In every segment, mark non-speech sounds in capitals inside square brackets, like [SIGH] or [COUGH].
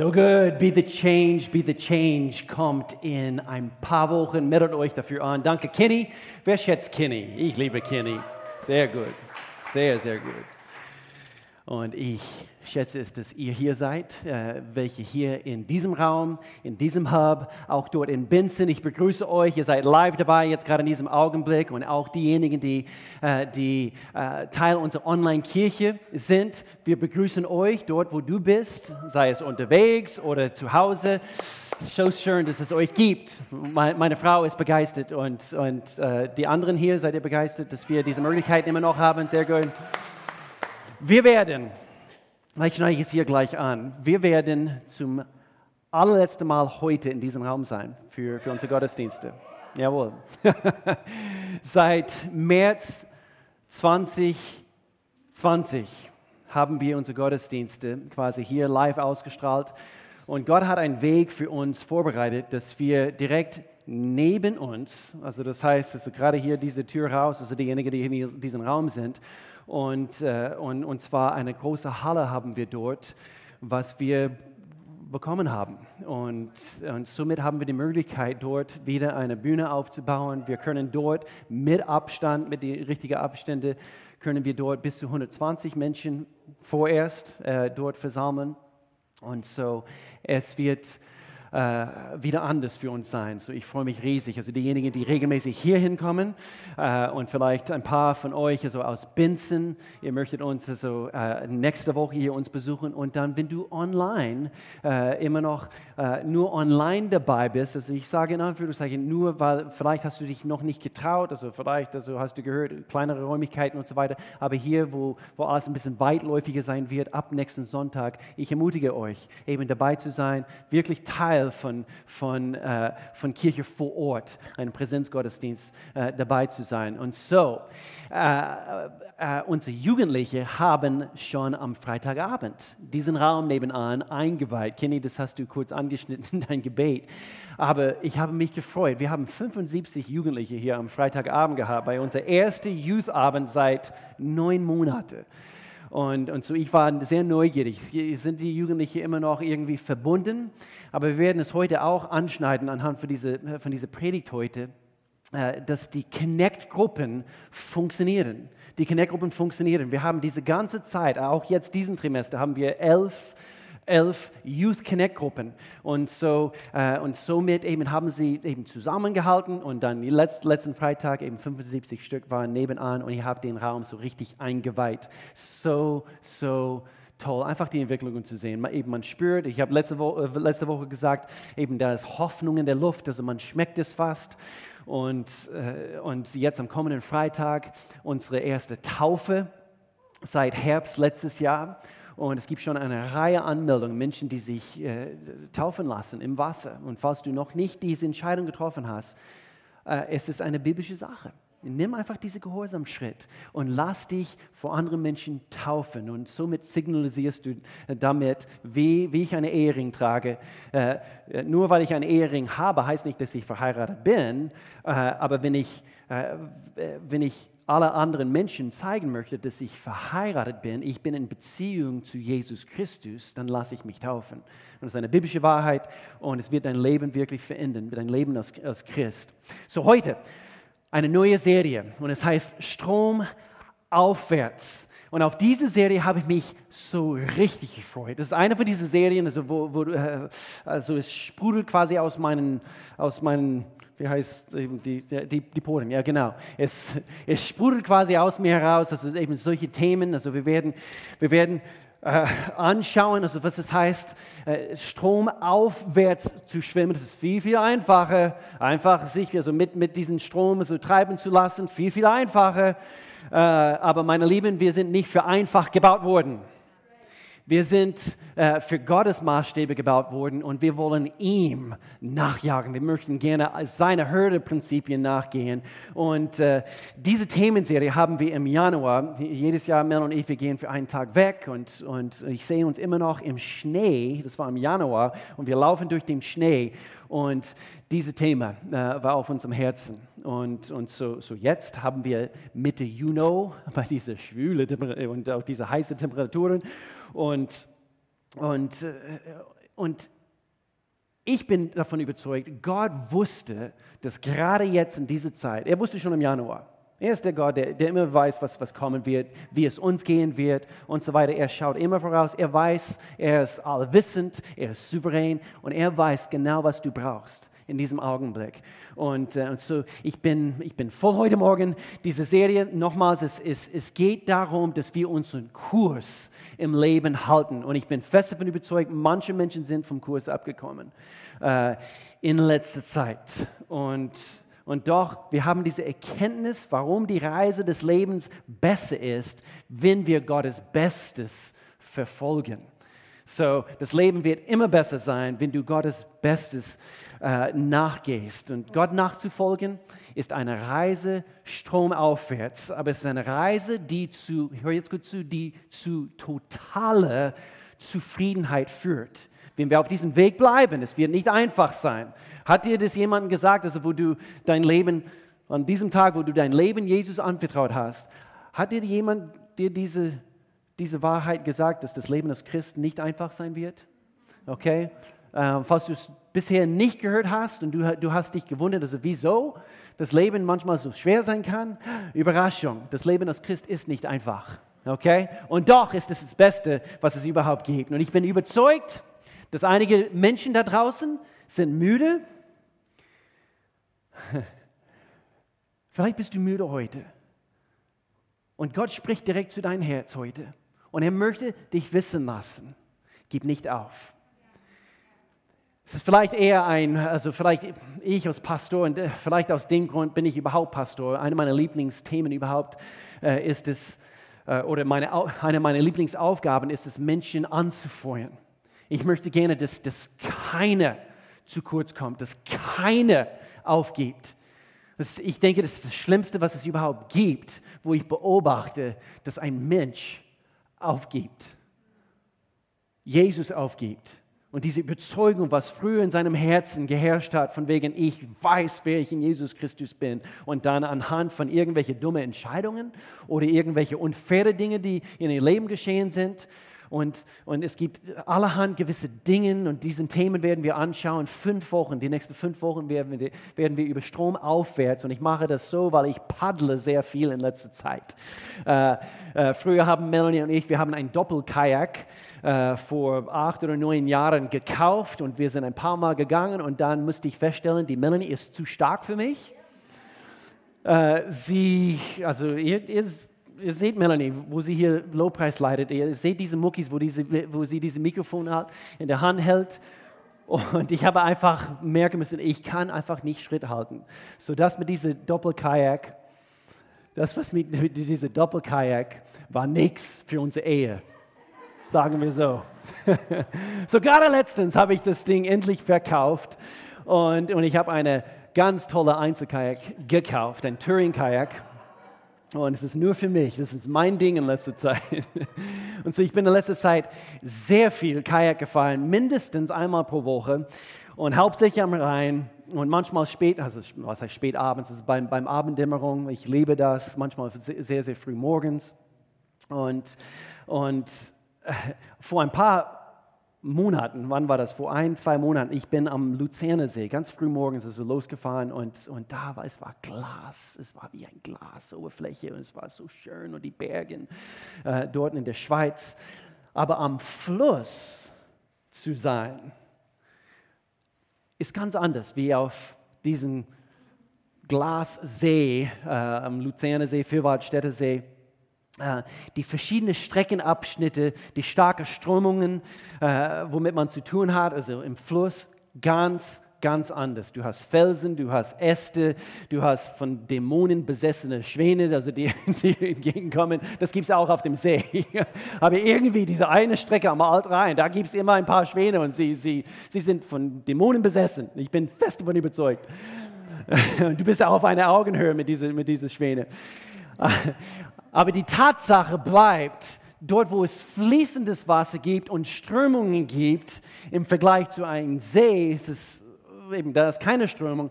So good. Be the change, be the change kommt in ein paar Wochen. Meldet euch dafür an. Danke, Kenny. Wer schätzt Kenny? Ich liebe Kenny. Sehr gut. Sehr, sehr gut. Und ich schätze es, dass ihr hier seid, äh, welche hier in diesem Raum, in diesem Hub, auch dort in Binzen. Ich begrüße euch. Ihr seid live dabei, jetzt gerade in diesem Augenblick. Und auch diejenigen, die, äh, die äh, Teil unserer Online-Kirche sind. Wir begrüßen euch dort, wo du bist, sei es unterwegs oder zu Hause. So schön, dass es euch gibt. Meine Frau ist begeistert und, und die anderen hier, seid ihr begeistert, dass wir diese Möglichkeit immer noch haben? Sehr gut. Wir werden, ich schneide es hier gleich an, wir werden zum allerletzten Mal heute in diesem Raum sein für, für unsere Gottesdienste. Jawohl. [LAUGHS] Seit März 2020 haben wir unsere Gottesdienste quasi hier live ausgestrahlt. Und Gott hat einen Weg für uns vorbereitet, dass wir direkt neben uns, also das heißt, also gerade hier diese Tür raus, also diejenigen, die in diesem Raum sind, und, äh, und, und zwar eine große Halle haben wir dort, was wir bekommen haben. Und, und somit haben wir die Möglichkeit, dort wieder eine Bühne aufzubauen. Wir können dort mit Abstand, mit den richtigen Abständen, können wir dort bis zu 120 Menschen vorerst äh, dort versammeln. Und so, es wird äh, wieder anders für uns sein. So, ich freue mich riesig. Also diejenigen, die regelmäßig hier hinkommen äh, und vielleicht ein paar von euch also aus Binzen, ihr möchtet uns also äh, nächste Woche hier uns besuchen und dann, wenn du online äh, immer noch äh, nur online dabei bist, also ich sage in Anführungszeichen nur, weil vielleicht hast du dich noch nicht getraut, also vielleicht also hast du gehört, kleinere Räumlichkeiten und so weiter, aber hier, wo, wo alles ein bisschen weitläufiger sein wird, ab nächsten Sonntag, ich ermutige euch, eben dabei zu sein, wirklich Teil Teil von, von, äh, von Kirche vor Ort, einem Präsenzgottesdienst äh, dabei zu sein. Und so, äh, äh, unsere Jugendliche haben schon am Freitagabend diesen Raum nebenan eingeweiht. Kenny, das hast du kurz angeschnitten in dein Gebet. Aber ich habe mich gefreut. Wir haben 75 Jugendliche hier am Freitagabend gehabt, bei unserem ersten Youth-Abend seit neun Monaten. Und, und so, ich war sehr neugierig. Sind die Jugendlichen immer noch irgendwie verbunden? Aber wir werden es heute auch anschneiden anhand von dieser, von dieser Predigt heute, äh, dass die Connect-Gruppen funktionieren. Die Connect-Gruppen funktionieren. Wir haben diese ganze Zeit, auch jetzt diesen Trimester, haben wir elf elf Youth Connect Gruppen und so äh, und somit eben haben sie eben zusammengehalten und dann letzt, letzten Freitag eben 75 Stück waren nebenan und ich habe den Raum so richtig eingeweiht. So so toll, einfach die Entwicklungen zu sehen. Man, eben man spürt, ich habe letzte, Wo äh, letzte Woche gesagt, eben da ist Hoffnung in der Luft, also man schmeckt es fast. Und, äh, und jetzt am kommenden Freitag unsere erste Taufe seit Herbst letztes Jahr. Und es gibt schon eine Reihe Anmeldungen, Menschen, die sich äh, taufen lassen im Wasser. Und falls du noch nicht diese Entscheidung getroffen hast, äh, es ist eine biblische Sache. Nimm einfach diesen Gehorsamschritt und lass dich vor anderen Menschen taufen. Und somit signalisierst du damit, wie, wie ich einen Ehering trage. Äh, nur weil ich einen Ehering habe, heißt nicht, dass ich verheiratet bin. Äh, aber wenn ich, äh, wenn ich alle anderen Menschen zeigen möchte, dass ich verheiratet bin, ich bin in Beziehung zu Jesus Christus, dann lasse ich mich taufen. Und das ist eine biblische Wahrheit und es wird dein Leben wirklich verändern, dein Leben als, als Christ. So heute eine neue Serie und es heißt Strom aufwärts. Und auf diese Serie habe ich mich so richtig gefreut. Das ist eine von diesen Serien, also wo, wo äh, also es sprudelt quasi aus meinen, aus meinen wie heißt eben die, die, die Poren, ja genau. Es, es sprudelt quasi aus mir heraus, also eben solche Themen, also wir werden, wir werden äh, anschauen, also was es heißt, äh, Strom aufwärts zu schwimmen. Das ist viel, viel einfacher, einfach sich also mit, mit diesem Strom so treiben zu lassen, viel, viel einfacher. Äh, aber meine Lieben, wir sind nicht für einfach gebaut worden. Wir sind äh, für Gottes Maßstäbe gebaut worden und wir wollen ihm nachjagen. Wir möchten gerne seine Hürdeprinzipien nachgehen. Und äh, diese Themenserie haben wir im Januar. Jedes Jahr, Mel und ich, gehen für einen Tag weg und, und ich sehe uns immer noch im Schnee. Das war im Januar und wir laufen durch den Schnee. Und dieses Thema äh, war auf unserem Herzen. Und, und so, so jetzt haben wir Mitte Juni bei dieser schwüle und auch diese heißen Temperaturen und, und, äh, und ich bin davon überzeugt, Gott wusste, dass gerade jetzt in dieser Zeit, er wusste schon im Januar, er ist der Gott, der, der immer weiß, was, was kommen wird, wie es uns gehen wird und so weiter. Er schaut immer voraus. Er weiß, er ist allwissend, er ist souverän und er weiß genau, was du brauchst in diesem Augenblick. Und, äh, und so, ich bin, ich bin voll heute Morgen. Diese Serie, nochmals, es, es, es geht darum, dass wir unseren Kurs im Leben halten. Und ich bin fest davon überzeugt, manche Menschen sind vom Kurs abgekommen äh, in letzter Zeit. Und und doch, wir haben diese Erkenntnis, warum die Reise des Lebens besser ist, wenn wir Gottes Bestes verfolgen. So, das Leben wird immer besser sein, wenn du Gottes Bestes äh, nachgehst. Und Gott nachzufolgen ist eine Reise stromaufwärts, aber es ist eine Reise, die zu, hör jetzt gut zu, die zu totaler Zufriedenheit führt. Wenn wir auf diesem Weg bleiben, es wird nicht einfach sein. Hat dir das jemand gesagt, also wo du dein Leben, an diesem Tag, wo du dein Leben Jesus anvertraut hast, hat dir jemand dir diese, diese Wahrheit gesagt, dass das Leben als Christ nicht einfach sein wird? Okay? Ähm, falls du es bisher nicht gehört hast und du, du hast dich gewundert, also wieso das Leben manchmal so schwer sein kann, Überraschung, das Leben als Christ ist nicht einfach. Okay? Und doch ist es das Beste, was es überhaupt gibt. Und ich bin überzeugt, dass einige Menschen da draußen sind müde. [LAUGHS] Vielleicht bist du müde heute. Und Gott spricht direkt zu deinem Herz heute. Und er möchte dich wissen lassen. Gib nicht auf. Es ist vielleicht eher ein, also vielleicht ich als Pastor und äh, vielleicht aus dem Grund bin ich überhaupt Pastor. Eine meiner Lieblingsthemen überhaupt äh, ist es, äh, oder meine, eine meiner Lieblingsaufgaben ist es, Menschen anzufeuern. Ich möchte gerne, dass, dass keiner zu kurz kommt, dass keiner aufgibt. Ich denke, das ist das Schlimmste, was es überhaupt gibt, wo ich beobachte, dass ein Mensch aufgibt. Jesus aufgibt. Und diese Überzeugung, was früher in seinem Herzen geherrscht hat, von wegen, ich weiß, wer ich in Jesus Christus bin, und dann anhand von irgendwelchen dummen Entscheidungen oder irgendwelche unfaire Dinge, die in ihr Leben geschehen sind, und, und es gibt allerhand gewisse Dinge und diesen Themen werden wir anschauen. Fünf Wochen, die nächsten fünf Wochen werden wir, werden wir über Strom aufwärts. Und ich mache das so, weil ich paddle sehr viel in letzter Zeit. Äh, äh, früher haben Melanie und ich, wir haben ein Doppelkajak äh, vor acht oder neun Jahren gekauft und wir sind ein paar Mal gegangen und dann musste ich feststellen, die Melanie ist zu stark für mich. Äh, sie, also ihr, ihr ihr seht Melanie, wo sie hier Lobpreis leitet. Ihr seht diese Muckis, wo, diese, wo sie diese Mikrofon hat, in der Hand hält. Und ich habe einfach merken müssen, ich kann einfach nicht Schritt halten. So das mit diesem Doppelkajak, das was mit, mit diesem Doppelkajak war nichts für unsere Ehe. Sagen wir so. [LAUGHS] so gerade letztens habe ich das Ding endlich verkauft und, und ich habe eine ganz tolle Einzelkajak gekauft, ein Touring-Kajak. Und es ist nur für mich, das ist mein Ding in letzter Zeit. [LAUGHS] Und so, ich bin in letzter Zeit sehr viel Kajak gefahren, mindestens einmal pro Woche und hauptsächlich am Rhein und manchmal spät, also was heißt spät abends, also beim, beim Abenddämmerung, ich liebe das, manchmal sehr, sehr früh morgens. Und, und äh, vor ein paar Monaten, wann war das? Vor ein, zwei Monaten, ich bin am Luzernersee, ganz früh morgens also losgefahren und, und da war es war Glas, es war wie ein Glasoberfläche und es war so schön und die Berge äh, dort in der Schweiz. Aber am Fluss zu sein, ist ganz anders wie auf diesem Glassee, äh, am Luzernersee, Vierwaldstätter See äh, die verschiedenen Streckenabschnitte, die starken Strömungen, äh, womit man zu tun hat, also im Fluss, ganz, ganz anders. Du hast Felsen, du hast Äste, du hast von Dämonen besessene Schwäne, also die, [LAUGHS] die entgegenkommen. Das gibt es auch auf dem See. [LAUGHS] Aber irgendwie diese eine Strecke am Altrhein, da gibt es immer ein paar Schwäne und sie, sie, sie sind von Dämonen besessen. Ich bin fest davon überzeugt. [LAUGHS] Du bist auch auf einer Augenhöhe mit diesen mit diese Schwäne. Aber die Tatsache bleibt, dort wo es fließendes Wasser gibt und Strömungen gibt, im Vergleich zu einem See, ist es eben, da ist keine Strömung,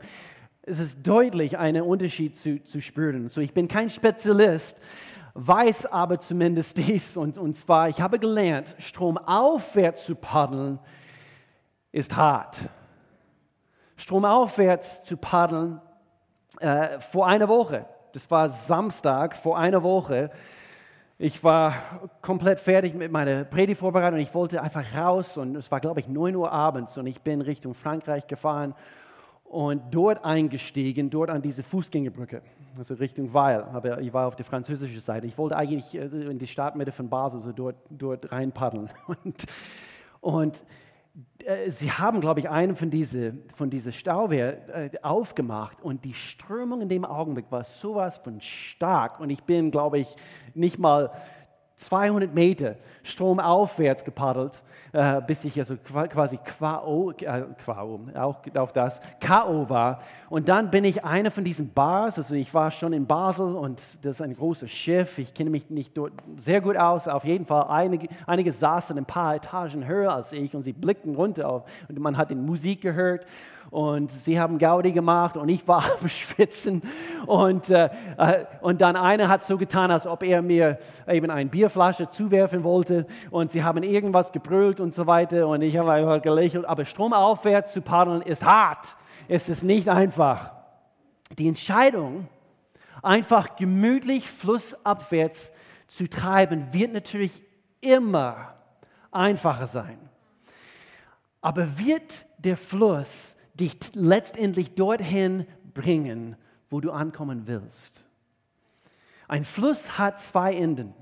ist es deutlich einen Unterschied zu, zu spüren. So, ich bin kein Spezialist, weiß aber zumindest [LAUGHS] dies, und, und zwar, ich habe gelernt, stromaufwärts zu paddeln, ist hart. Stromaufwärts zu paddeln äh, vor einer Woche. Das war Samstag vor einer Woche. Ich war komplett fertig mit meiner Predigtvorbereitung. Ich wollte einfach raus und es war, glaube ich, 9 Uhr abends und ich bin Richtung Frankreich gefahren und dort eingestiegen, dort an diese Fußgängerbrücke, also Richtung Weil. Aber ich war auf der französischen Seite. Ich wollte eigentlich äh, in die Stadtmitte von Basel, so dort, dort reinpaddeln. [LAUGHS] Und, und äh, sie haben, glaube ich, einen von diesen von diese Stauwehr äh, aufgemacht und die Strömung in dem Augenblick war sowas von stark und ich bin, glaube ich, nicht mal 200 Meter stromaufwärts gepaddelt, äh, bis ich also quasi Quao, äh, auch, auch das, K.O. war. Und dann bin ich einer von diesen Bars, also ich war schon in Basel und das ist ein großes Schiff, ich kenne mich nicht dort sehr gut aus, auf jeden Fall einige, einige saßen ein paar Etagen höher als ich und sie blickten runter auf, und man hat die Musik gehört und sie haben Gaudi gemacht und ich war [LAUGHS] am Schwitzen. Und, äh, äh, und dann einer hat so getan, als ob er mir eben eine Bierflasche zuwerfen wollte und sie haben irgendwas gebrüllt und so weiter und ich habe einfach gelächelt. Aber stromaufwärts zu paddeln ist hart. Es ist nicht einfach. Die Entscheidung, einfach gemütlich flussabwärts zu treiben, wird natürlich immer einfacher sein. Aber wird der Fluss dich letztendlich dorthin bringen, wo du ankommen willst. Ein Fluss hat zwei Enden.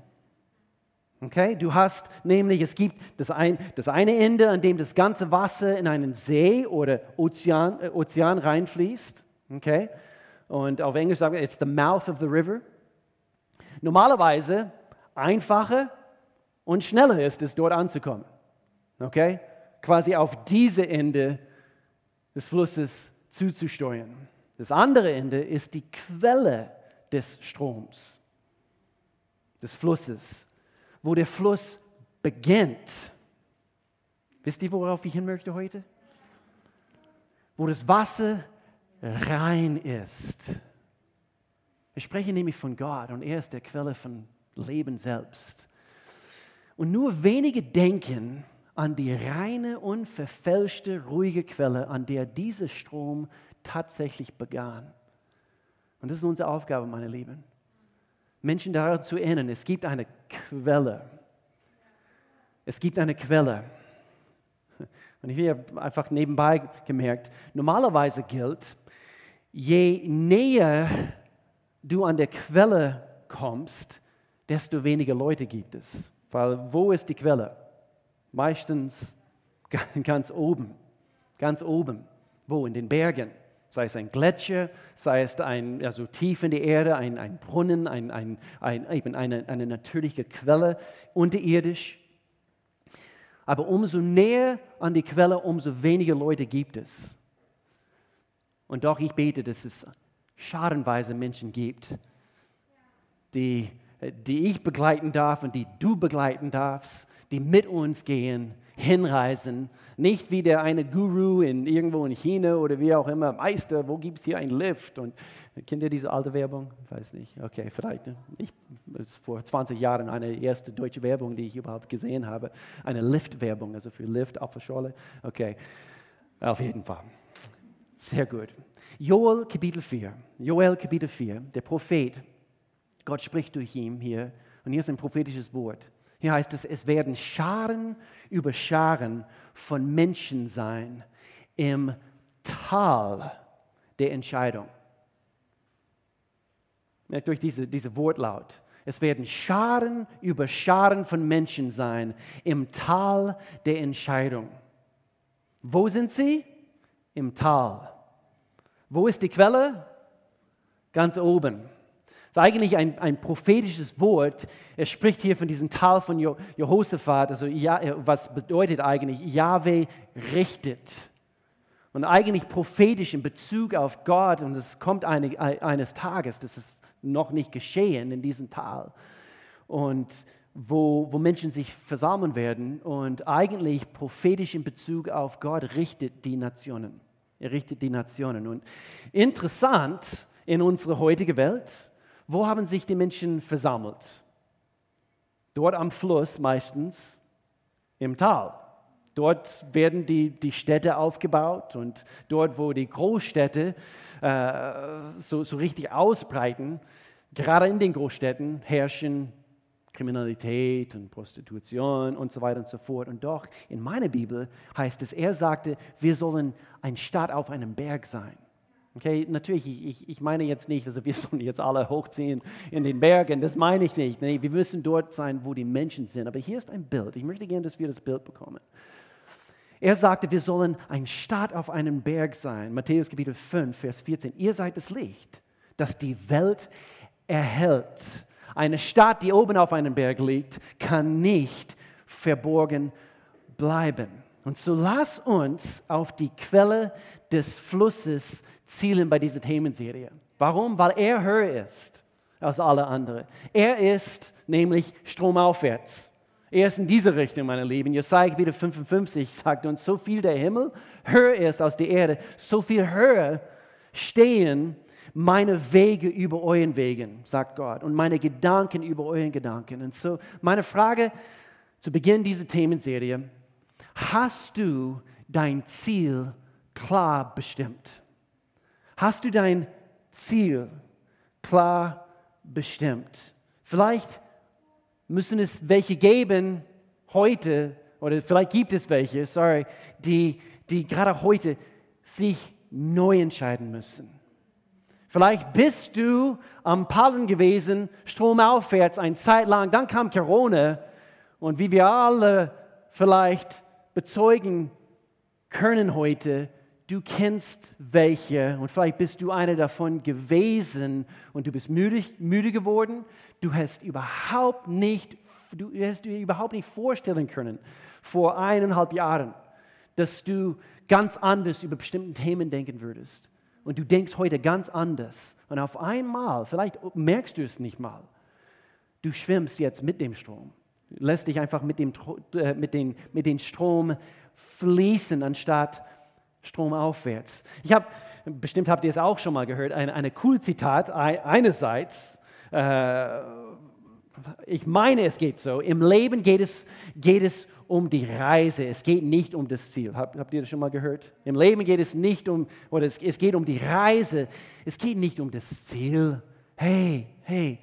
Okay, du hast nämlich, es gibt das, ein, das eine Ende, an dem das ganze Wasser in einen See oder Ozean, äh, Ozean reinfließt. Okay, und auf Englisch sagen wir, it's the mouth of the river. Normalerweise einfacher und schneller ist es, dort anzukommen. Okay, quasi auf diese Ende des Flusses zuzusteuern. Das andere Ende ist die Quelle des Stroms, des Flusses, wo der Fluss beginnt. Wisst ihr, worauf ich hin möchte heute? Wo das Wasser rein ist. Wir sprechen nämlich von Gott und er ist der Quelle von Leben selbst. Und nur wenige denken, an die reine, unverfälschte, ruhige Quelle, an der dieser Strom tatsächlich begann. Und das ist unsere Aufgabe, meine Lieben. Menschen daran zu erinnern, es gibt eine Quelle. Es gibt eine Quelle. Und ich habe einfach nebenbei gemerkt, normalerweise gilt, je näher du an der Quelle kommst, desto weniger Leute gibt es. Weil wo ist die Quelle? Meistens [LAUGHS] ganz oben, ganz oben. Wo? In den Bergen. Sei es ein Gletscher, sei es ein, also tief in die Erde, ein, ein Brunnen, ein, ein, ein, eben eine, eine natürliche Quelle unterirdisch. Aber umso näher an die Quelle, umso weniger Leute gibt es. Und doch, ich bete, dass es schadenweise Menschen gibt, die, die ich begleiten darf und die du begleiten darfst, die mit uns gehen, hinreisen. Nicht wie der eine Guru in, irgendwo in China oder wie auch immer, Meister, wo gibt es hier einen Lift? Und kennt ihr diese alte Werbung? Ich weiß nicht. Okay, vielleicht. Ich, vor 20 Jahren eine erste deutsche Werbung, die ich überhaupt gesehen habe. Eine Lift-Werbung, also für Lift, Apfelschorle. Okay, auf jeden Fall. Sehr gut. Joel Kapitel 4. Joel Kapitel 4, der Prophet. Gott spricht durch ihn hier. Und hier ist ein prophetisches Wort. Hier heißt es, es werden Scharen über Scharen von Menschen sein im Tal der Entscheidung. Merkt euch diese, diese Wortlaut. Es werden Scharen über Scharen von Menschen sein im Tal der Entscheidung. Wo sind sie? Im Tal. Wo ist die Quelle? Ganz oben ist eigentlich ein, ein prophetisches Wort. Er spricht hier von diesem Tal von Jehoshaphat, also ja, was bedeutet eigentlich, Yahweh richtet. Und eigentlich prophetisch in Bezug auf Gott, und es kommt eine, eines Tages, das ist noch nicht geschehen in diesem Tal, und wo, wo Menschen sich versammeln werden und eigentlich prophetisch in Bezug auf Gott richtet die Nationen. Er richtet die Nationen. Und interessant in unserer heutigen Welt, wo haben sich die Menschen versammelt? Dort am Fluss meistens, im Tal. Dort werden die, die Städte aufgebaut und dort, wo die Großstädte äh, so, so richtig ausbreiten, gerade in den Großstädten herrschen Kriminalität und Prostitution und so weiter und so fort. Und doch in meiner Bibel heißt es, er sagte, wir sollen ein Stadt auf einem Berg sein. Okay, natürlich, ich, ich meine jetzt nicht, also wir [LAUGHS] sollen jetzt alle hochziehen in den Bergen, das meine ich nicht. Nee, wir müssen dort sein, wo die Menschen sind. Aber hier ist ein Bild. Ich möchte gerne, dass wir das Bild bekommen. Er sagte, wir sollen ein Stadt auf einem Berg sein. Matthäus Kapitel 5, Vers 14. Ihr seid das Licht, das die Welt erhält. Eine Stadt, die oben auf einem Berg liegt, kann nicht verborgen bleiben. Und so lass uns auf die Quelle des Flusses zielen bei dieser Themenserie. Warum? Weil er höher ist als alle anderen. Er ist nämlich stromaufwärts. Er ist in diese Richtung, meine Lieben. Jesaja Kapitel 55 sagt uns, so viel der Himmel höher ist als die Erde, so viel höher stehen meine Wege über euren Wegen, sagt Gott, und meine Gedanken über euren Gedanken. Und so meine Frage zu Beginn dieser Themenserie, hast du dein Ziel klar bestimmt? Hast du dein Ziel klar bestimmt? Vielleicht müssen es welche geben heute, oder vielleicht gibt es welche, sorry, die, die gerade heute sich neu entscheiden müssen. Vielleicht bist du am Pallen gewesen, stromaufwärts, eine Zeit lang, dann kam Corona und wie wir alle vielleicht bezeugen können heute, du kennst welche und vielleicht bist du einer davon gewesen und du bist müde, müde geworden. Du hast überhaupt nicht, du hast dir überhaupt nicht vorstellen können vor eineinhalb Jahren, dass du ganz anders über bestimmte Themen denken würdest und du denkst heute ganz anders. Und auf einmal, vielleicht merkst du es nicht mal, du schwimmst jetzt mit dem Strom. Du lässt dich einfach mit dem, äh, mit den, mit dem Strom fließen, anstatt stromaufwärts. Ich habe, bestimmt habt ihr es auch schon mal gehört, eine, eine cool Zitat. Einerseits, äh, ich meine, es geht so, im Leben geht es, geht es um die Reise, es geht nicht um das Ziel. Habt, habt ihr das schon mal gehört? Im Leben geht es nicht um, oder es, es geht um die Reise, es geht nicht um das Ziel. Hey, hey,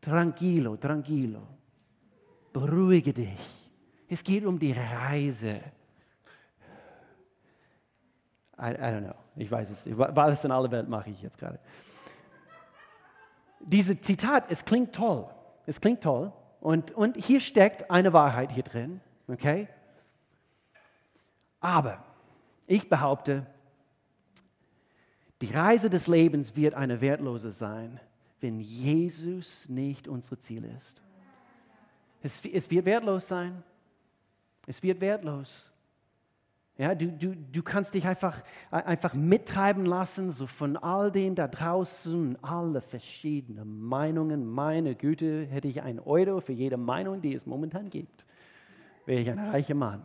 tranquilo, tranquilo, beruhige dich. Es geht um die Reise. I, I don't know, ich weiß es. Was in aller Welt mache ich jetzt gerade? Dieses Zitat, es klingt toll. Es klingt toll. Und, und hier steckt eine Wahrheit hier drin. Okay? Aber ich behaupte, die Reise des Lebens wird eine wertlose sein, wenn Jesus nicht unser Ziel ist. Es, es wird wertlos sein. Es wird wertlos. Ja, du, du, du kannst dich einfach, einfach mittreiben lassen, so von all dem da draußen, alle verschiedenen Meinungen. Meine Güte, hätte ich einen Euro für jede Meinung, die es momentan gibt wäre ich ein reicher Mann.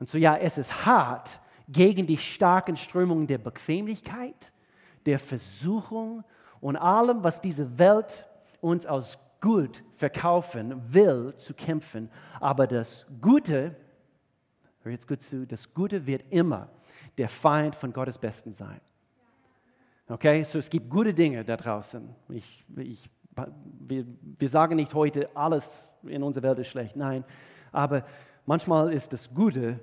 Und so ja, es ist hart gegen die starken Strömungen der Bequemlichkeit, der Versuchung und allem, was diese Welt uns als gut verkaufen will, zu kämpfen. Aber das Gute, hör jetzt gut zu, das Gute wird immer der Feind von Gottes Besten sein. Okay, so es gibt gute Dinge da draußen. Ich, ich, wir, wir sagen nicht heute, alles in unserer Welt ist schlecht. Nein, aber manchmal ist das Gute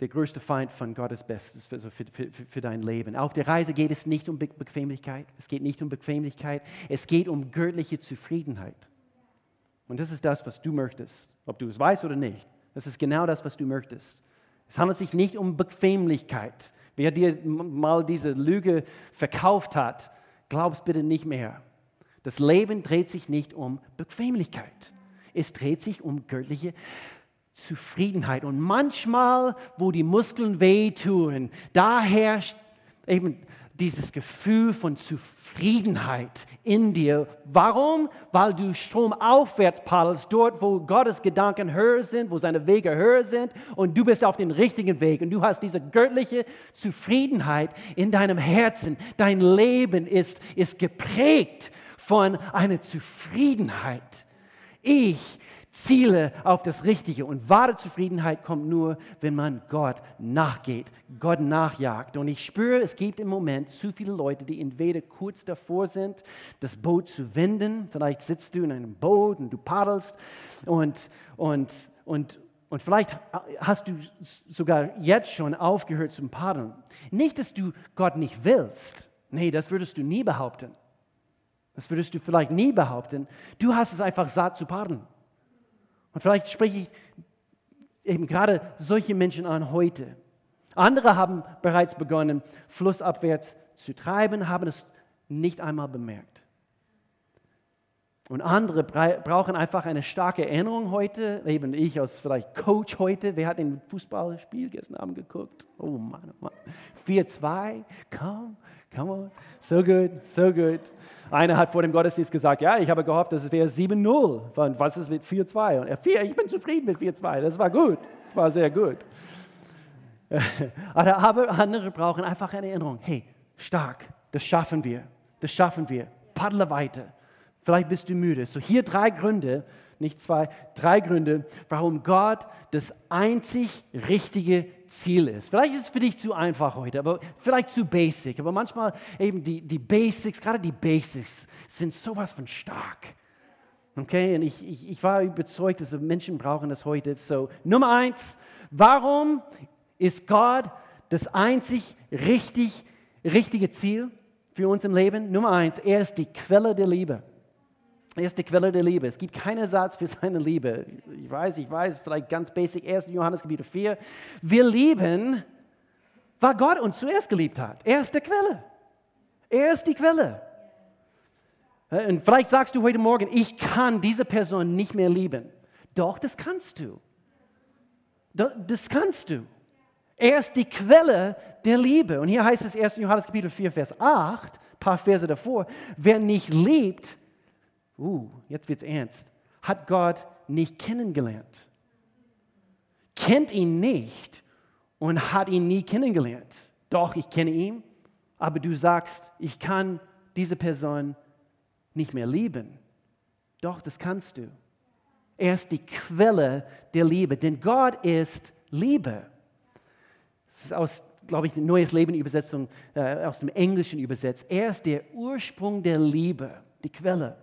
der größte Feind von Gottes Bestes für, für, für, für, dein Leben. Auf der Reise geht es nicht um Bequemlichkeit. Es geht nicht um Bequemlichkeit. Es geht um göttliche Zufriedenheit. Und das ist das, was du möchtest, ob du es weißt oder nicht. Das ist genau das, was du möchtest. Es handelt sich nicht um Bequemlichkeit. Wer dir mal diese Lüge verkauft hat, glaubst bitte nicht mehr. Das Leben dreht sich nicht um Bequemlichkeit. Es dreht sich um göttliche Zufriedenheit. Und manchmal, wo die Muskeln wehtun, da herrscht eben dieses Gefühl von Zufriedenheit in dir. Warum? Weil du stromaufwärts paddelst, dort, wo Gottes Gedanken höher sind, wo seine Wege höher sind und du bist auf dem richtigen Weg und du hast diese göttliche Zufriedenheit in deinem Herzen. Dein Leben ist, ist geprägt von einer Zufriedenheit ich, Ziele auf das Richtige. Und wahre Zufriedenheit kommt nur, wenn man Gott nachgeht, Gott nachjagt. Und ich spüre, es gibt im Moment zu viele Leute, die entweder kurz davor sind, das Boot zu wenden. Vielleicht sitzt du in einem Boot und du paddelst und, und, und, und vielleicht hast du sogar jetzt schon aufgehört zum Paddeln. Nicht, dass du Gott nicht willst. Nee, das würdest du nie behaupten. Das würdest du vielleicht nie behaupten. Du hast es einfach satt zu paddeln. Und vielleicht spreche ich eben gerade solche Menschen an heute. Andere haben bereits begonnen, flussabwärts zu treiben, haben es nicht einmal bemerkt. Und andere brauchen einfach eine starke Erinnerung heute. Eben ich als vielleicht Coach heute. Wer hat den Fußballspiel gestern Abend geguckt? Oh Mann, oh Mann. 4-2, komm, come on. So gut, so gut. Einer hat vor dem Gottesdienst gesagt, ja, ich habe gehofft, dass es wäre 7-0. Was ist mit 4-2? Und er, 4, ich bin zufrieden mit 4-2. Das war gut. Das war sehr gut. [LAUGHS] Aber andere brauchen einfach eine Erinnerung. Hey, stark, das schaffen wir. Das schaffen wir. Paddle weiter. Vielleicht bist du müde. So hier drei Gründe, nicht zwei, drei Gründe, warum Gott das einzig richtige Ziel ist. Vielleicht ist es für dich zu einfach heute, aber vielleicht zu basic. Aber manchmal eben die, die Basics, gerade die Basics, sind sowas von stark. Okay, und ich, ich, ich war überzeugt, dass Menschen brauchen das heute. So, Nummer eins, warum ist Gott das einzig richtig, richtige Ziel für uns im Leben? Nummer eins, er ist die Quelle der Liebe. Er ist die Quelle der Liebe. Es gibt keinen Ersatz für seine Liebe. Ich weiß, ich weiß, vielleicht ganz basic, 1. Johannes Kapitel 4. Wir lieben, weil Gott uns zuerst geliebt hat. Er ist die Quelle. Er ist die Quelle. Und vielleicht sagst du heute Morgen, ich kann diese Person nicht mehr lieben. Doch, das kannst du. Das kannst du. Er ist die Quelle der Liebe. Und hier heißt es 1. Johannes Kapitel 4, Vers 8, ein paar Verse davor, wer nicht liebt, uh, jetzt wird's ernst, hat Gott nicht kennengelernt. Kennt ihn nicht und hat ihn nie kennengelernt. Doch, ich kenne ihn, aber du sagst, ich kann diese Person nicht mehr lieben. Doch, das kannst du. Er ist die Quelle der Liebe, denn Gott ist Liebe. Das ist aus, glaube ich, Neues Leben Übersetzung äh, aus dem Englischen übersetzt. Er ist der Ursprung der Liebe, die Quelle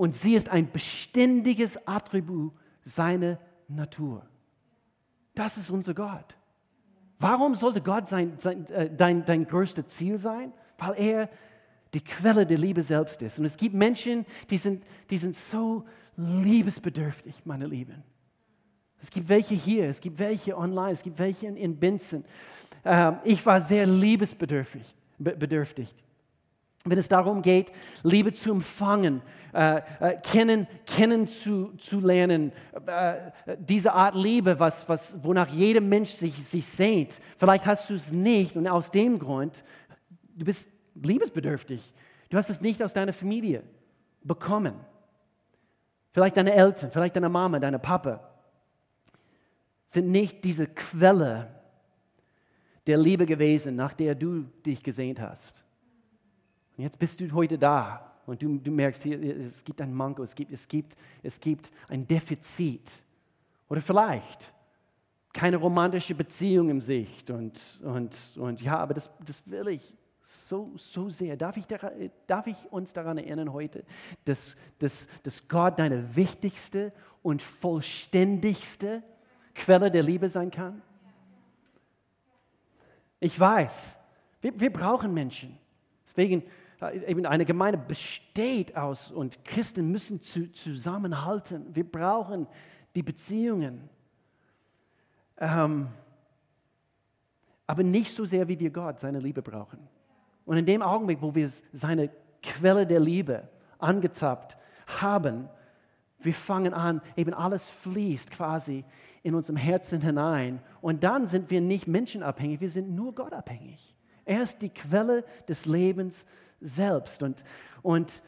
und sie ist ein beständiges Attribut seiner Natur. Das ist unser Gott. Warum sollte Gott sein, sein, äh, dein, dein größtes Ziel sein? Weil er die Quelle der Liebe selbst ist. Und es gibt Menschen, die sind, die sind so liebesbedürftig, meine Lieben. Es gibt welche hier, es gibt welche online, es gibt welche in, in Binzen. Ähm, ich war sehr liebesbedürftig. Bedürftig wenn es darum geht, Liebe zu empfangen, äh, äh, kennen, kennen zu, zu lernen, äh, diese Art Liebe, was, was, wonach jeder Mensch sich, sich sehnt. Vielleicht hast du es nicht und aus dem Grund, du bist liebesbedürftig. Du hast es nicht aus deiner Familie bekommen. Vielleicht deine Eltern, vielleicht deine Mama, deine Papa sind nicht diese Quelle der Liebe gewesen, nach der du dich gesehnt hast. Und jetzt bist du heute da und du, du merkst, hier, es gibt ein Manko, es gibt, es, gibt, es gibt ein Defizit. Oder vielleicht keine romantische Beziehung im Sicht. Und, und, und ja, aber das, das will ich so, so sehr. Darf ich, darf ich uns daran erinnern heute, dass, dass, dass Gott deine wichtigste und vollständigste Quelle der Liebe sein kann? Ich weiß, wir, wir brauchen Menschen. Deswegen eben eine Gemeinde besteht aus und Christen müssen zu, zusammenhalten. Wir brauchen die Beziehungen. Ähm, aber nicht so sehr, wie wir Gott, seine Liebe brauchen. Und in dem Augenblick, wo wir seine Quelle der Liebe angezapft haben, wir fangen an, eben alles fließt quasi in unserem Herzen hinein. Und dann sind wir nicht menschenabhängig, wir sind nur Gottabhängig. Er ist die Quelle des Lebens selbst. Und, und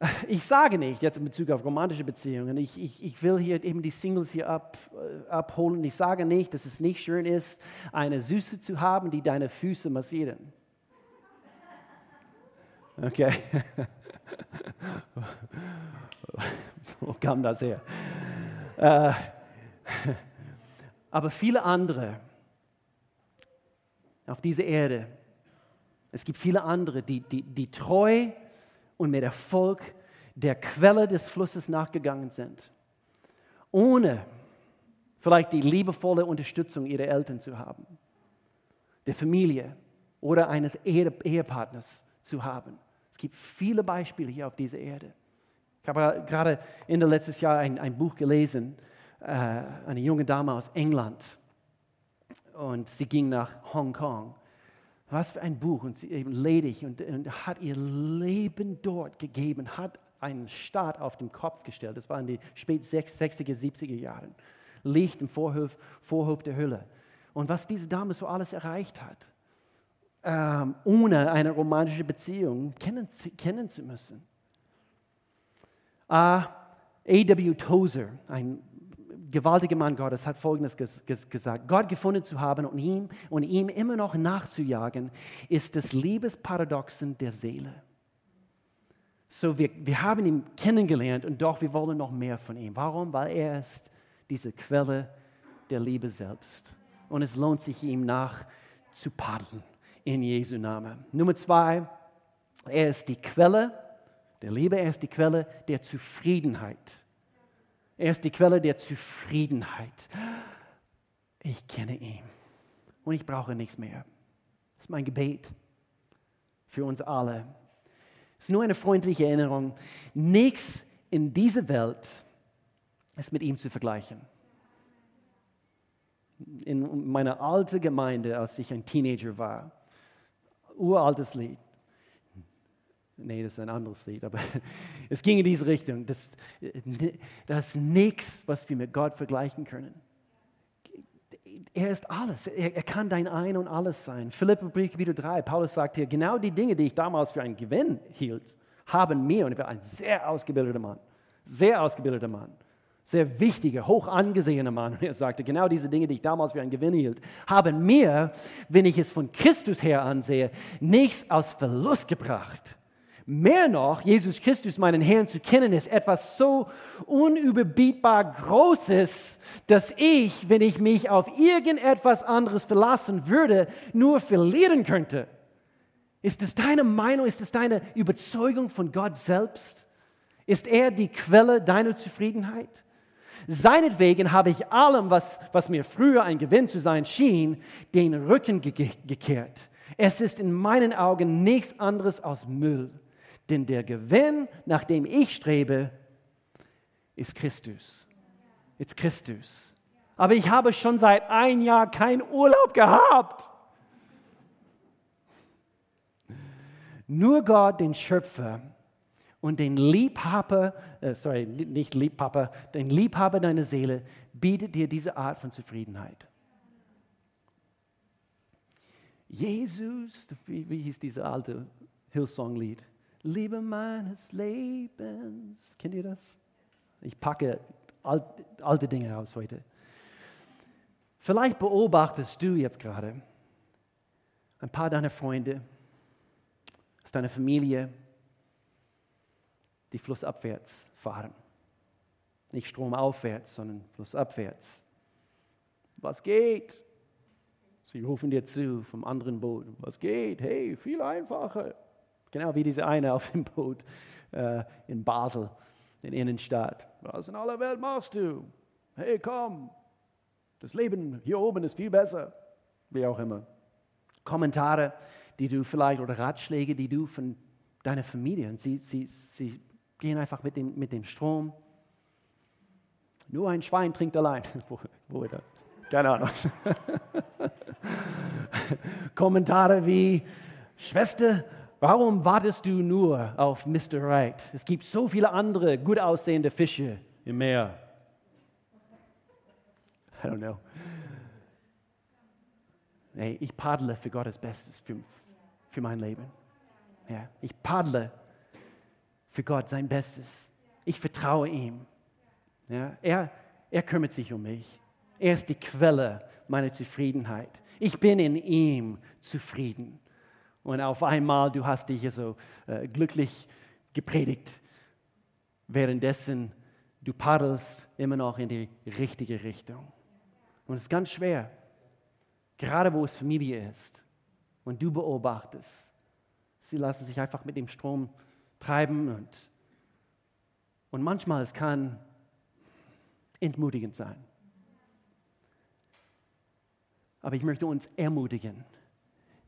[LAUGHS] ich sage nicht, jetzt in Bezug auf romantische Beziehungen, ich, ich, ich will hier eben die Singles hier ab, äh, abholen. Ich sage nicht, dass es nicht schön ist, eine Süße zu haben, die deine Füße massieren. Okay. [LAUGHS] Wo kam das her? Äh, [LAUGHS] aber viele andere auf dieser Erde, es gibt viele andere, die, die, die treu und mit Erfolg der Quelle des Flusses nachgegangen sind, ohne vielleicht die liebevolle Unterstützung ihrer Eltern zu haben, der Familie oder eines Ehepartners zu haben. Es gibt viele Beispiele hier auf dieser Erde. Ich habe gerade Ende letztes Jahr ein, ein Buch gelesen, äh, eine junge Dame aus England. Und sie ging nach Hongkong. Was für ein Buch. Und sie eben ledig und, und hat ihr Leben dort gegeben, hat einen Staat auf den Kopf gestellt. Das war in den spät 60er, 70er Jahren. Licht im Vorhof, Vorhof der Hölle. Und was diese Dame so alles erreicht hat, ähm, ohne eine romantische Beziehung kennen, kennen zu müssen. Uh, A.W. Tozer, ein gewaltiger Mann Gottes, hat Folgendes ges ges gesagt. Gott gefunden zu haben und ihm, und ihm immer noch nachzujagen, ist das Liebesparadoxon der Seele. So, wir, wir haben ihn kennengelernt und doch wir wollen noch mehr von ihm. Warum? Weil er ist diese Quelle der Liebe selbst. Und es lohnt sich, ihm nach zu paddeln in Jesu Namen. Nummer zwei, er ist die Quelle der Liebe, er ist die Quelle der Zufriedenheit. Er ist die Quelle der Zufriedenheit. Ich kenne ihn und ich brauche nichts mehr. Das ist mein Gebet für uns alle. Es ist nur eine freundliche Erinnerung. Nichts in dieser Welt ist mit ihm zu vergleichen. In meiner alten Gemeinde, als ich ein Teenager war, uraltes Lied. Nee, das ist ein anderes Lied, aber [LAUGHS] es ging in diese Richtung. Das, das ist nichts, was wir mit Gott vergleichen können. Er ist alles. Er, er kann dein Ein und Alles sein. Philippe Kapitel 3, Paulus sagt hier, genau die Dinge, die ich damals für einen Gewinn hielt, haben mir, und er war ein sehr ausgebildeter Mann, sehr ausgebildeter Mann, sehr wichtiger, hoch angesehener Mann. Und er sagte, genau diese Dinge, die ich damals für einen Gewinn hielt, haben mir, wenn ich es von Christus her ansehe, nichts aus Verlust gebracht. Mehr noch, Jesus Christus, meinen Herrn, zu kennen, ist etwas so unüberbietbar Großes, dass ich, wenn ich mich auf irgendetwas anderes verlassen würde, nur verlieren könnte. Ist es deine Meinung, ist es deine Überzeugung von Gott selbst? Ist er die Quelle deiner Zufriedenheit? Seinetwegen habe ich allem, was, was mir früher ein Gewinn zu sein schien, den Rücken ge gekehrt. Es ist in meinen Augen nichts anderes als Müll. Denn der Gewinn, nach dem ich strebe, ist Christus. Ist Christus. Aber ich habe schon seit ein Jahr keinen Urlaub gehabt. Nur Gott, den Schöpfer, und den Liebhaber, äh, sorry, nicht Liebhaber, den Liebhaber deiner Seele bietet dir diese Art von Zufriedenheit. Jesus, wie, wie hieß dieses alte Hillsong-Lied? Liebe meines Lebens. Kennt ihr das? Ich packe alt, alte Dinge aus heute. Vielleicht beobachtest du jetzt gerade ein paar deiner Freunde, aus deiner Familie, die flussabwärts fahren. Nicht stromaufwärts, sondern flussabwärts. Was geht? Sie rufen dir zu vom anderen Boot. Was geht? Hey, viel einfacher. Genau wie diese eine auf dem Boot äh, in Basel, in Innenstadt. Was in aller Welt machst du? Hey, komm. Das Leben hier oben ist viel besser. Wie auch immer. Kommentare, die du vielleicht oder Ratschläge, die du von deiner Familie, und sie, sie, sie gehen einfach mit dem, mit dem Strom. Nur ein Schwein trinkt allein. [LAUGHS] wo, wo das? Keine Ahnung. [LAUGHS] Kommentare wie, Schwester, warum wartest du nur auf Mr. Right? Es gibt so viele andere gut aussehende Fische im Meer. I don't know. Hey, ich paddle für Gottes Bestes, für, für mein Leben. Ja, ich paddle für Gott sein Bestes. Ich vertraue ihm. Ja, er, er kümmert sich um mich. Er ist die Quelle meiner Zufriedenheit. Ich bin in ihm zufrieden. Und auf einmal, du hast dich so äh, glücklich gepredigt, währenddessen du paddelst immer noch in die richtige Richtung. Und es ist ganz schwer, gerade wo es Familie ist und du beobachtest. Sie lassen sich einfach mit dem Strom treiben und, und manchmal es kann entmutigend sein. Aber ich möchte uns ermutigen,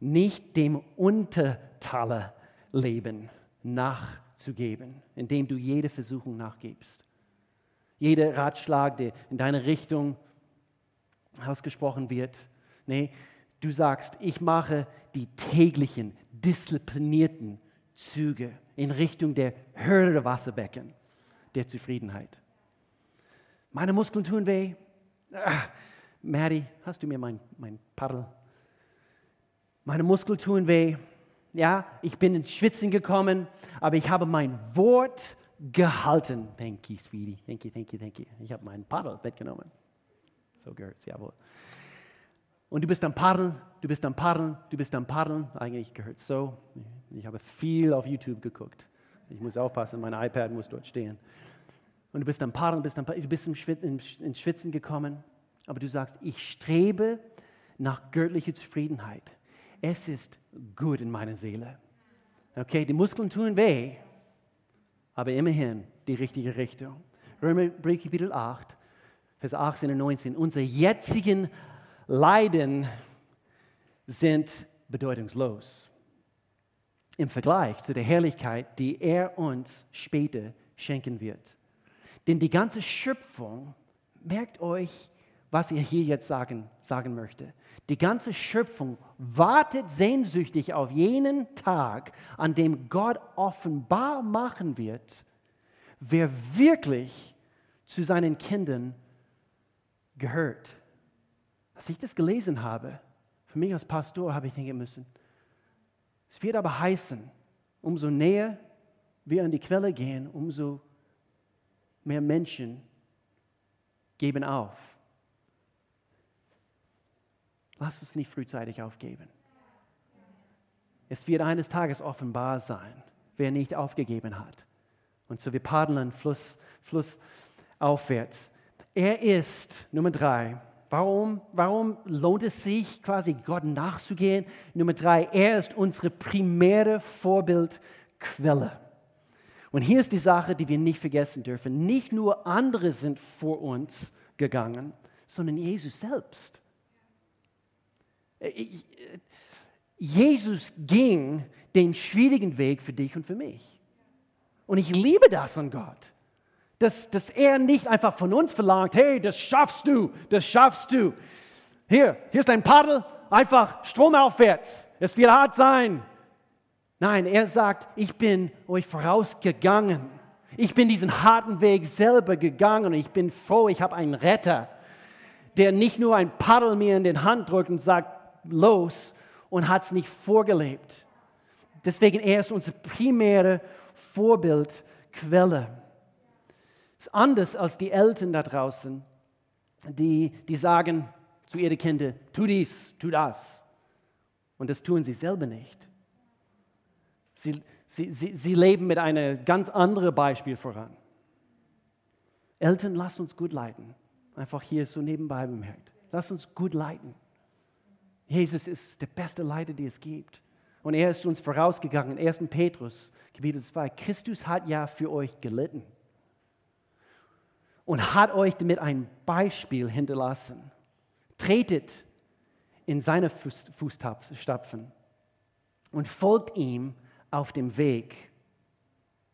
nicht dem Untertaler-Leben nachzugeben, indem du jede Versuchung nachgibst. Jeder Ratschlag, der in deine Richtung ausgesprochen wird. Nee, du sagst, ich mache die täglichen, disziplinierten Züge in Richtung der höheren Wasserbecken der Zufriedenheit. Meine Muskeln tun weh. Ah, Mary, hast du mir mein, mein Paddel? Meine Muskeln tun weh. Ja, ich bin ins Schwitzen gekommen, aber ich habe mein Wort gehalten. Thank you, sweetie. Thank you, thank you, thank you. Ich habe mein Paddel mitgenommen. So gehört es, jawohl. Und du bist am Paddeln, du bist am Paddeln, du bist am Paddeln. Eigentlich gehört es so. Ich habe viel auf YouTube geguckt. Ich muss aufpassen, mein iPad muss dort stehen. Und du bist am Paddeln, bist am, du bist ins Schwitzen gekommen, aber du sagst, ich strebe nach göttlicher Zufriedenheit. Es ist gut in meiner Seele. Okay, die Muskeln tun weh, aber immerhin die richtige Richtung. Römerbrief Kapitel 8, Vers 18 und 19. Unsere jetzigen Leiden sind bedeutungslos im Vergleich zu der Herrlichkeit, die er uns später schenken wird. Denn die ganze Schöpfung, merkt euch, was er hier jetzt sagen, sagen möchte. Die ganze Schöpfung wartet sehnsüchtig auf jenen Tag, an dem Gott offenbar machen wird, wer wirklich zu seinen Kindern gehört. Als ich das gelesen habe, für mich als Pastor habe ich denken müssen, es wird aber heißen, umso näher wir an die Quelle gehen, umso mehr Menschen geben auf. Lass uns nicht frühzeitig aufgeben. Es wird eines Tages offenbar sein, wer nicht aufgegeben hat. Und so wir paddeln Fluss, Fluss aufwärts. Er ist, Nummer drei, Warum, warum, lohnt es sich, quasi Gott nachzugehen? Nummer drei, er ist unsere primäre Vorbildquelle. Und hier ist die Sache, die wir nicht vergessen dürfen. Nicht nur andere sind vor uns gegangen, sondern Jesus selbst. Jesus ging den schwierigen Weg für dich und für mich. Und ich liebe das an Gott. Dass, dass er nicht einfach von uns verlangt, hey, das schaffst du, das schaffst du. Hier, hier ist ein Paddel, einfach stromaufwärts. Es wird hart sein. Nein, er sagt, ich bin euch vorausgegangen. Ich bin diesen harten Weg selber gegangen und ich bin froh, ich habe einen Retter, der nicht nur ein Paddel mir in den Hand drückt und sagt, los und hat es nicht vorgelebt. Deswegen er ist unsere primäre Vorbildquelle. Es ist anders als die Eltern da draußen, die, die sagen zu ihren Kindern, tu dies, tu das. Und das tun sie selber nicht. Sie, sie, sie, sie leben mit einem ganz anderen Beispiel voran. Eltern, lasst uns gut leiten. Einfach hier so nebenbei bemerkt. Lasst uns gut leiten. Jesus ist der beste Leiter, den es gibt. Und er ist uns vorausgegangen. 1. Petrus, Kapitel 2. Christus hat ja für euch gelitten und hat euch damit ein Beispiel hinterlassen. Tretet in seine Fußstapfen und folgt ihm auf dem Weg.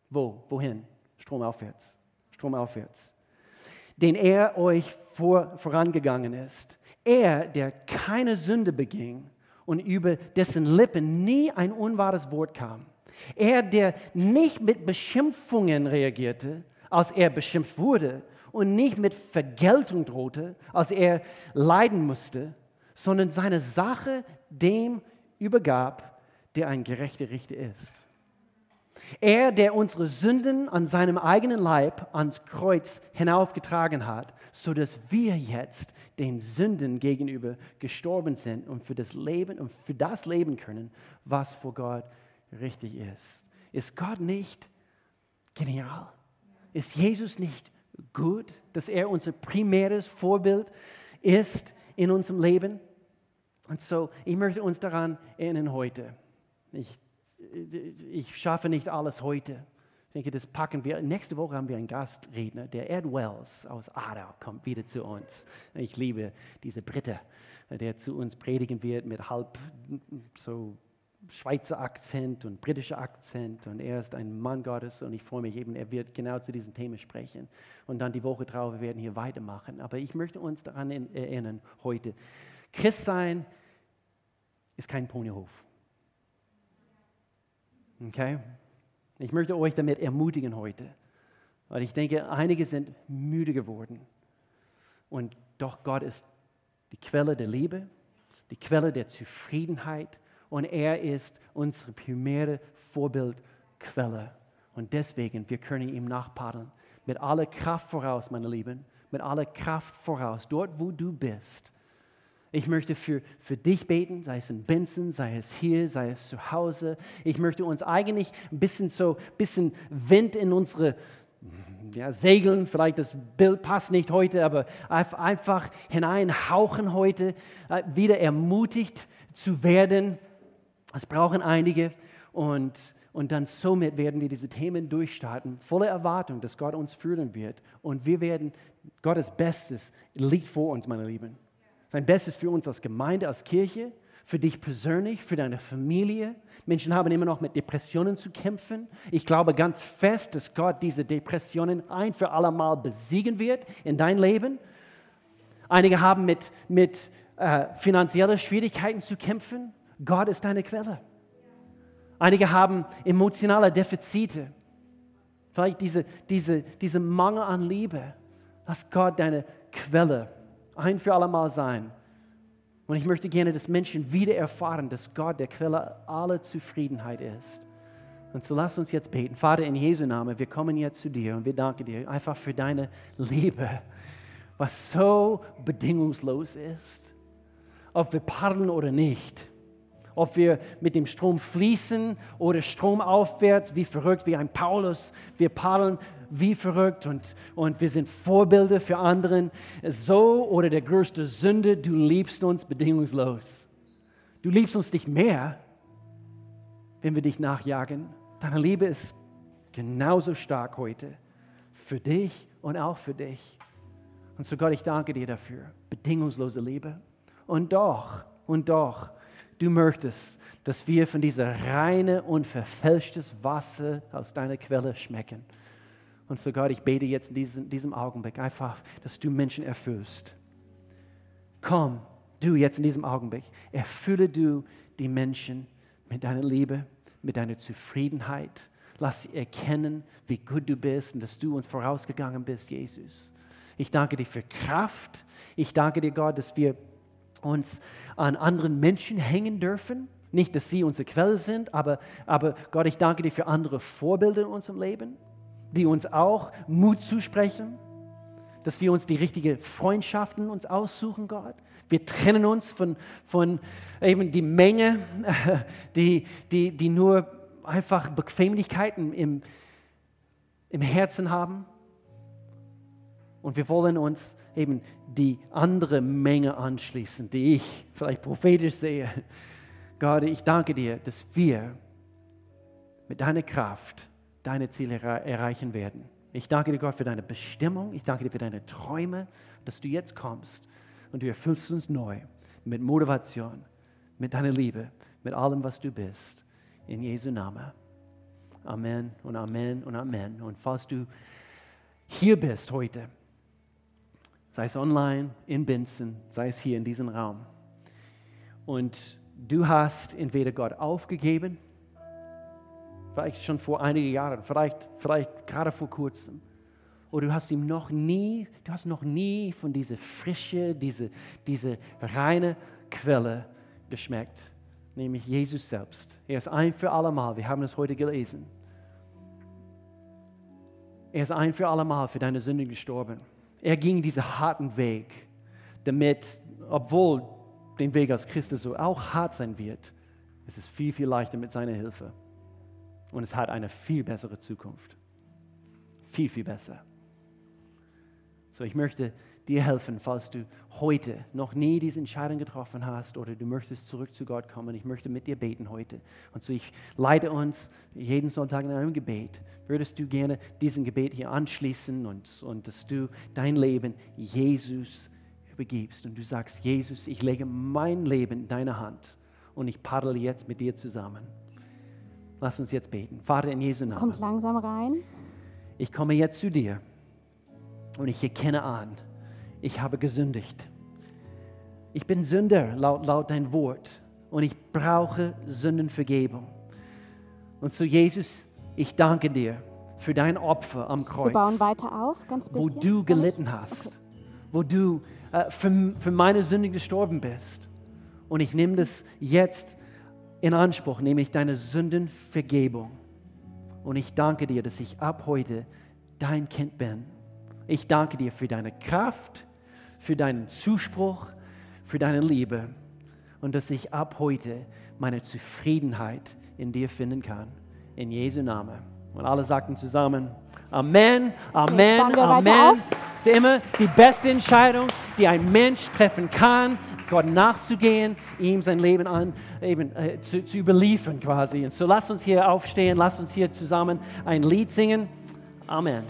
Wo? Wohin? Stromaufwärts. Stromaufwärts. Den er euch vor, vorangegangen ist. Er, der keine Sünde beging und über dessen Lippen nie ein unwahres Wort kam. Er, der nicht mit Beschimpfungen reagierte, als er beschimpft wurde, und nicht mit Vergeltung drohte, als er leiden musste, sondern seine Sache dem übergab, der ein gerechter Richter ist. Er, der unsere Sünden an seinem eigenen Leib ans Kreuz hinaufgetragen hat, so dass wir jetzt den Sünden gegenüber gestorben sind und für das Leben und für das leben können, was vor Gott richtig ist. Ist Gott nicht genial? Ist Jesus nicht gut, dass er unser primäres Vorbild ist in unserem Leben. Und so, ich möchte uns daran erinnern heute. Ich, ich schaffe nicht alles heute. Ich denke, das packen wir. Nächste Woche haben wir einen Gastredner, der Ed Wells aus Aarau kommt wieder zu uns. Ich liebe diese Brite, der zu uns predigen wird mit halb so Schweizer Akzent und britischer Akzent und er ist ein Mann Gottes und ich freue mich eben, er wird genau zu diesen Themen sprechen und dann die Woche drauf, wir werden hier weitermachen. Aber ich möchte uns daran erinnern heute, Christ sein ist kein Ponyhof. Okay? Ich möchte euch damit ermutigen heute, weil ich denke, einige sind müde geworden und doch Gott ist die Quelle der Liebe, die Quelle der Zufriedenheit, und er ist unsere primäre Vorbildquelle. Und deswegen, wir können ihm nachpaddeln. Mit aller Kraft voraus, meine Lieben, mit aller Kraft voraus, dort wo du bist. Ich möchte für, für dich beten, sei es in Benson, sei es hier, sei es zu Hause. Ich möchte uns eigentlich ein bisschen so, bisschen Wind in unsere ja, Segeln, vielleicht das Bild passt nicht heute, aber einfach hineinhauchen heute, äh, wieder ermutigt zu werden, es brauchen einige und, und dann somit werden wir diese Themen durchstarten, voller Erwartung, dass Gott uns führen wird. Und wir werden, Gottes Bestes liegt vor uns, meine Lieben. Sein Bestes für uns als Gemeinde, als Kirche, für dich persönlich, für deine Familie. Menschen haben immer noch mit Depressionen zu kämpfen. Ich glaube ganz fest, dass Gott diese Depressionen ein für alle Mal besiegen wird in dein Leben. Einige haben mit, mit äh, finanziellen Schwierigkeiten zu kämpfen. Gott ist deine Quelle. Einige haben emotionale Defizite. Vielleicht diese, diese, diese Mangel an Liebe. Lass Gott deine Quelle ein für alle Mal sein. Und ich möchte gerne, dass Menschen wieder erfahren, dass Gott der Quelle aller Zufriedenheit ist. Und so lass uns jetzt beten. Vater, in Jesu Namen, wir kommen jetzt zu dir und wir danken dir einfach für deine Liebe, was so bedingungslos ist. Ob wir paddeln oder nicht ob wir mit dem Strom fließen oder stromaufwärts, wie verrückt, wie ein Paulus. Wir paddeln wie verrückt und, und wir sind Vorbilder für anderen. So oder der größte Sünde, du liebst uns bedingungslos. Du liebst uns nicht mehr, wenn wir dich nachjagen. Deine Liebe ist genauso stark heute für dich und auch für dich. Und so Gott, ich danke dir dafür. Bedingungslose Liebe. Und doch, und doch, Du möchtest, dass wir von dieser reine und verfälschtes Wasser aus deiner Quelle schmecken. Und sogar ich bete jetzt in diesem, diesem Augenblick einfach, dass du Menschen erfüllst. Komm, du jetzt in diesem Augenblick, erfülle du die Menschen mit deiner Liebe, mit deiner Zufriedenheit. Lass sie erkennen, wie gut du bist und dass du uns vorausgegangen bist, Jesus. Ich danke dir für Kraft. Ich danke dir, Gott, dass wir uns an anderen Menschen hängen dürfen. Nicht, dass sie unsere Quelle sind, aber, aber Gott, ich danke dir für andere Vorbilder in unserem Leben, die uns auch Mut zusprechen, dass wir uns die richtigen Freundschaften uns aussuchen, Gott. Wir trennen uns von, von eben die Menge, [LAUGHS] die, die, die nur einfach Bequemlichkeiten im, im Herzen haben. Und wir wollen uns eben die andere Menge anschließen, die ich vielleicht prophetisch sehe. [LAUGHS] Gott, ich danke dir, dass wir mit deiner Kraft deine Ziele erreichen werden. Ich danke dir, Gott, für deine Bestimmung. Ich danke dir für deine Träume, dass du jetzt kommst und du erfüllst uns neu mit Motivation, mit deiner Liebe, mit allem, was du bist. In Jesu Namen. Amen und Amen und Amen. Und falls du hier bist heute, sei es online, in Benson, sei es hier in diesem Raum. Und du hast entweder Gott aufgegeben, vielleicht schon vor einigen Jahren, vielleicht, vielleicht gerade vor kurzem, oder du hast ihm noch nie, du hast noch nie von dieser frische, diese, diese reine Quelle geschmeckt, nämlich Jesus selbst. Er ist ein für allemal, wir haben es heute gelesen. Er ist ein für allemal für deine Sünde gestorben. Er ging diesen harten Weg, damit, obwohl den Weg als Christus so auch hart sein wird, es ist viel, viel leichter mit seiner Hilfe. Und es hat eine viel bessere Zukunft. Viel, viel besser. So, ich möchte dir helfen, falls du heute noch nie diese Entscheidung getroffen hast oder du möchtest zurück zu Gott kommen. Ich möchte mit dir beten heute. Und so, ich leite uns jeden Sonntag in einem Gebet. Würdest du gerne diesen Gebet hier anschließen und, und dass du dein Leben Jesus übergibst und du sagst, Jesus, ich lege mein Leben in deine Hand und ich paddle jetzt mit dir zusammen. Lass uns jetzt beten. Vater in Jesu Namen. Kommt langsam rein. Ich komme jetzt zu dir und ich erkenne an, ich habe gesündigt. Ich bin Sünder laut, laut dein Wort und ich brauche Sündenvergebung. Und zu Jesus, ich danke dir für dein Opfer am Kreuz. Wir bauen weiter auf, ganz bisschen. Wo du gelitten hast, okay. wo du äh, für, für meine Sünde gestorben bist. Und ich nehme das jetzt in Anspruch, nämlich deine Sündenvergebung. Und ich danke dir, dass ich ab heute dein Kind bin. Ich danke dir für deine Kraft, für deinen Zuspruch, für deine Liebe und dass ich ab heute meine Zufriedenheit in dir finden kann. In Jesu Namen. Und alle sagten zusammen, Amen, Amen, Amen. Das ist immer die beste Entscheidung, die ein Mensch treffen kann, Gott nachzugehen, ihm sein Leben an, eben, äh, zu, zu überliefern quasi. Und so lasst uns hier aufstehen, lasst uns hier zusammen ein Lied singen. Amen.